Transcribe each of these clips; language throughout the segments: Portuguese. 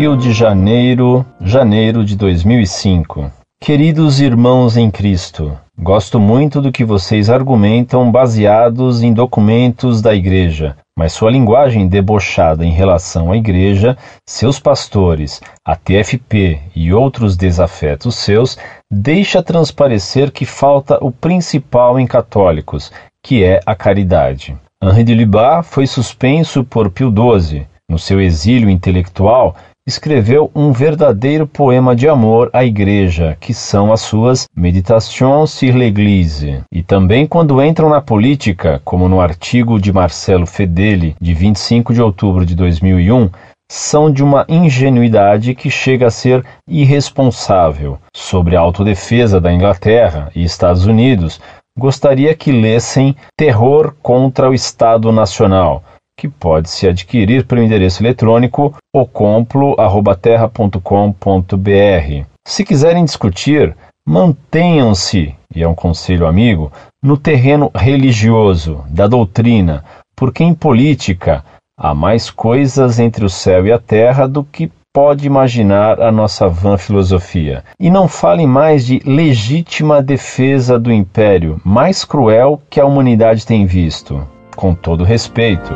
Rio de Janeiro, janeiro de 2005. Queridos irmãos em Cristo, gosto muito do que vocês argumentam baseados em documentos da Igreja, mas sua linguagem debochada em relação à Igreja, seus pastores, a TFP e outros desafetos seus deixa transparecer que falta o principal em católicos, que é a caridade. Henri de Libat foi suspenso por Pio XII. No seu exílio intelectual, escreveu um verdadeiro poema de amor à Igreja, que são as suas Meditations sur l'Église. E também quando entram na política, como no artigo de Marcelo Fedeli, de 25 de outubro de 2001, são de uma ingenuidade que chega a ser irresponsável. Sobre a autodefesa da Inglaterra e Estados Unidos, gostaria que lessem Terror contra o Estado Nacional, que pode se adquirir pelo endereço eletrônico ocomplo@terra.com.br. Se quiserem discutir, mantenham-se, e é um conselho amigo, no terreno religioso, da doutrina, porque em política há mais coisas entre o céu e a terra do que pode imaginar a nossa vã filosofia. E não falem mais de legítima defesa do império, mais cruel que a humanidade tem visto. Com todo respeito.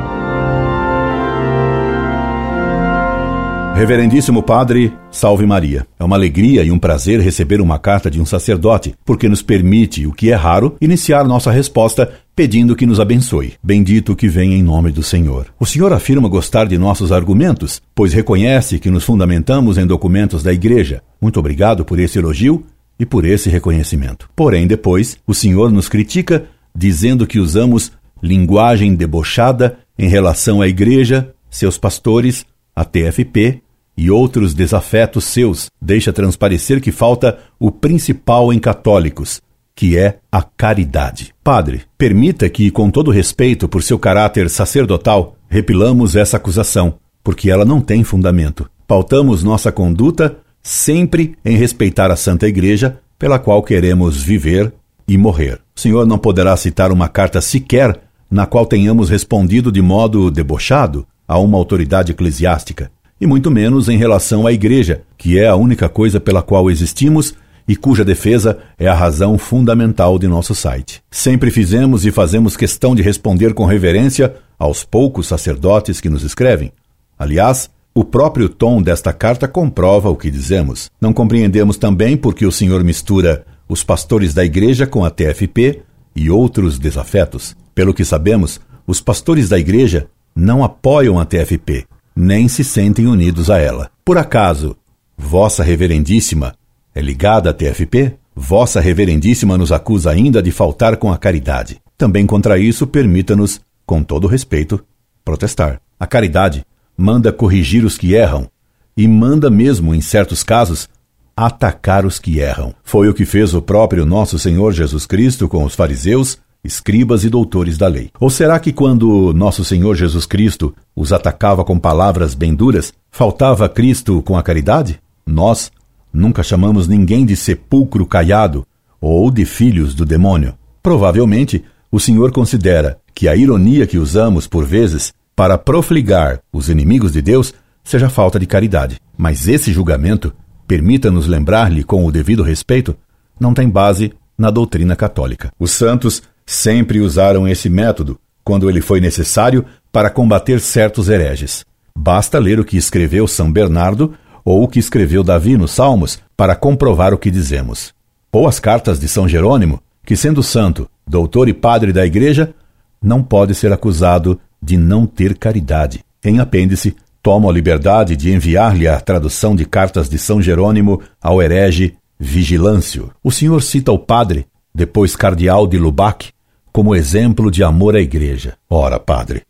Reverendíssimo Padre, salve Maria. É uma alegria e um prazer receber uma carta de um sacerdote, porque nos permite, o que é raro, iniciar nossa resposta pedindo que nos abençoe. Bendito que vem em nome do Senhor. O Senhor afirma gostar de nossos argumentos, pois reconhece que nos fundamentamos em documentos da Igreja. Muito obrigado por esse elogio e por esse reconhecimento. Porém, depois, o Senhor nos critica dizendo que usamos linguagem debochada em relação à Igreja, seus pastores, a TFP e outros desafetos seus, deixa transparecer que falta o principal em católicos, que é a caridade. Padre, permita que, com todo respeito por seu caráter sacerdotal, repilamos essa acusação, porque ela não tem fundamento. Pautamos nossa conduta sempre em respeitar a Santa Igreja, pela qual queremos viver e morrer. O senhor não poderá citar uma carta sequer na qual tenhamos respondido de modo debochado a uma autoridade eclesiástica e muito menos em relação à Igreja, que é a única coisa pela qual existimos e cuja defesa é a razão fundamental de nosso site. Sempre fizemos e fazemos questão de responder com reverência aos poucos sacerdotes que nos escrevem. Aliás, o próprio tom desta carta comprova o que dizemos. Não compreendemos também porque o senhor mistura os pastores da igreja com a TFP e outros desafetos. Pelo que sabemos, os pastores da igreja não apoiam a TFP, nem se sentem unidos a ela. Por acaso, Vossa Reverendíssima é ligada à TFP? Vossa Reverendíssima nos acusa ainda de faltar com a caridade. Também contra isso, permita-nos, com todo respeito, protestar. A caridade manda corrigir os que erram e manda mesmo, em certos casos, atacar os que erram. Foi o que fez o próprio nosso Senhor Jesus Cristo com os fariseus escribas e doutores da lei. Ou será que quando nosso Senhor Jesus Cristo os atacava com palavras bem duras, faltava Cristo com a caridade? Nós nunca chamamos ninguém de sepulcro caiado ou de filhos do demônio. Provavelmente, o Senhor considera que a ironia que usamos por vezes para profligar os inimigos de Deus seja falta de caridade. Mas esse julgamento, permita-nos lembrar-lhe com o devido respeito, não tem base na doutrina católica. Os santos Sempre usaram esse método quando ele foi necessário para combater certos hereges. Basta ler o que escreveu São Bernardo ou o que escreveu Davi nos Salmos para comprovar o que dizemos. Ou as cartas de São Jerônimo, que, sendo santo, doutor e padre da Igreja, não pode ser acusado de não ter caridade. Em apêndice, tomo a liberdade de enviar-lhe a tradução de cartas de São Jerônimo ao herege Vigilâncio. O senhor cita o padre, depois cardeal de Lubac, como exemplo de amor à Igreja. Ora, padre,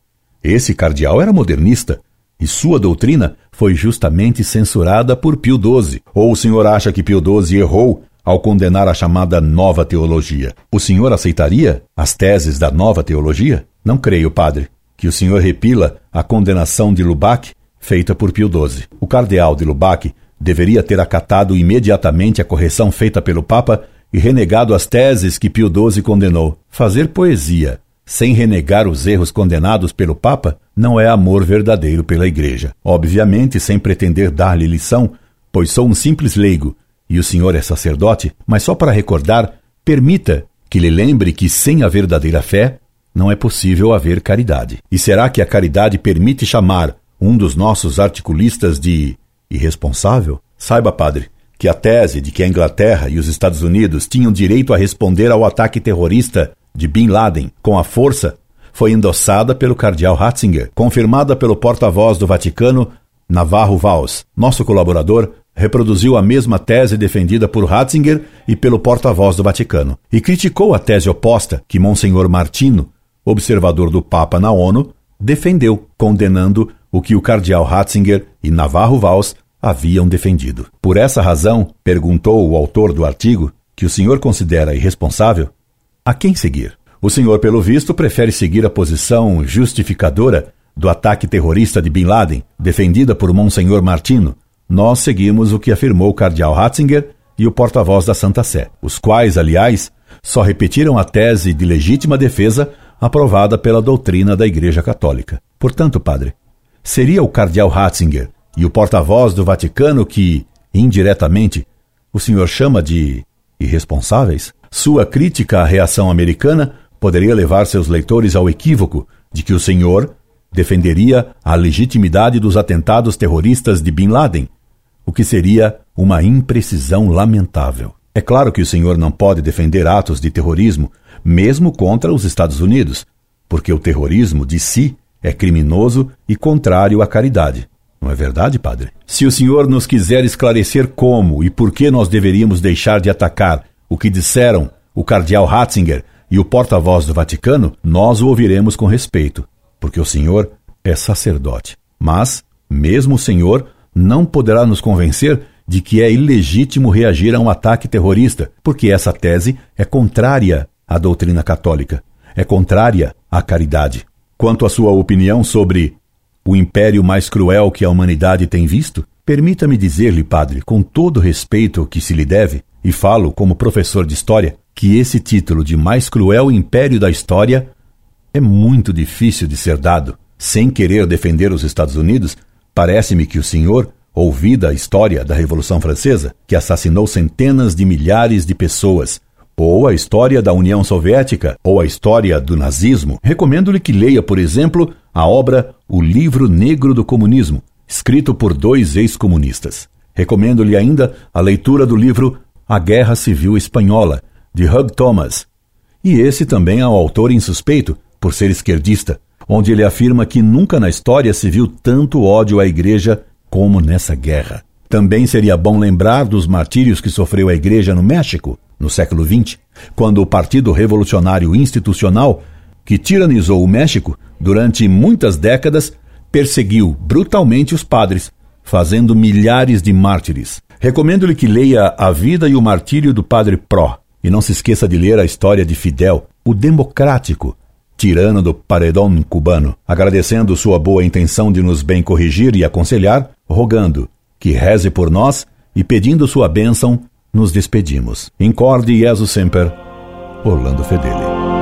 esse cardeal era modernista e sua doutrina foi justamente censurada por Pio XII. Ou o senhor acha que Pio XII errou ao condenar a chamada nova teologia? O senhor aceitaria as teses da nova teologia? Não creio, padre, que o senhor repila a condenação de Lubac feita por Pio XII. O cardeal de Lubac deveria ter acatado imediatamente a correção feita pelo Papa e renegado as teses que Pio XII condenou. Fazer poesia sem renegar os erros condenados pelo Papa, não é amor verdadeiro pela Igreja. Obviamente, sem pretender dar-lhe lição, pois sou um simples leigo e o senhor é sacerdote, mas só para recordar, permita que lhe lembre que sem a verdadeira fé não é possível haver caridade. E será que a caridade permite chamar um dos nossos articulistas de irresponsável? Saiba, padre, que a tese de que a Inglaterra e os Estados Unidos tinham direito a responder ao ataque terrorista de Bin Laden com a força foi endossada pelo cardeal Ratzinger, confirmada pelo porta-voz do Vaticano, Navarro Valls. Nosso colaborador reproduziu a mesma tese defendida por Ratzinger e pelo porta-voz do Vaticano, e criticou a tese oposta que Monsenhor Martino, observador do Papa na ONU, defendeu, condenando o que o cardeal Ratzinger e Navarro Valls haviam defendido. Por essa razão, perguntou o autor do artigo, que o senhor considera irresponsável, a quem seguir? O senhor, pelo visto, prefere seguir a posição justificadora do ataque terrorista de Bin Laden, defendida por Monsenhor Martino. Nós seguimos o que afirmou o cardeal Ratzinger e o porta-voz da Santa Sé, os quais, aliás, só repetiram a tese de legítima defesa aprovada pela doutrina da Igreja Católica. Portanto, padre, seria o cardeal Ratzinger e o porta-voz do Vaticano que, indiretamente, o senhor chama de irresponsáveis? Sua crítica à reação americana poderia levar seus leitores ao equívoco de que o senhor defenderia a legitimidade dos atentados terroristas de Bin Laden, o que seria uma imprecisão lamentável. É claro que o senhor não pode defender atos de terrorismo, mesmo contra os Estados Unidos, porque o terrorismo de si é criminoso e contrário à caridade. Não é verdade, padre? Se o senhor nos quiser esclarecer como e por que nós deveríamos deixar de atacar o que disseram o cardeal Ratzinger e o porta-voz do Vaticano, nós o ouviremos com respeito, porque o senhor é sacerdote. Mas, mesmo o senhor não poderá nos convencer de que é ilegítimo reagir a um ataque terrorista, porque essa tese é contrária à doutrina católica, é contrária à caridade. Quanto à sua opinião sobre o império mais cruel que a humanidade tem visto, permita-me dizer-lhe, padre, com todo o respeito que se lhe deve, e falo como professor de história, que esse título de mais cruel império da história é muito difícil de ser dado. Sem querer defender os Estados Unidos, parece-me que o senhor, ouvida a história da Revolução Francesa, que assassinou centenas de milhares de pessoas, ou a história da União Soviética, ou a história do nazismo, recomendo-lhe que leia, por exemplo, a obra O Livro Negro do Comunismo, escrito por dois ex-comunistas. Recomendo-lhe ainda a leitura do livro a Guerra Civil Espanhola, de Hugh Thomas. E esse também é autor insuspeito, por ser esquerdista, onde ele afirma que nunca na história se viu tanto ódio à Igreja como nessa guerra. Também seria bom lembrar dos martírios que sofreu a Igreja no México, no século XX, quando o Partido Revolucionário Institucional, que tiranizou o México durante muitas décadas, perseguiu brutalmente os padres, fazendo milhares de mártires. Recomendo-lhe que leia A Vida e o Martírio do Padre Pró. E não se esqueça de ler a história de Fidel, o democrático, tirano do paredão cubano, agradecendo sua boa intenção de nos bem corrigir e aconselhar, rogando que reze por nós e pedindo sua bênção, nos despedimos. Incorde Jesus Semper, Orlando Fedeli.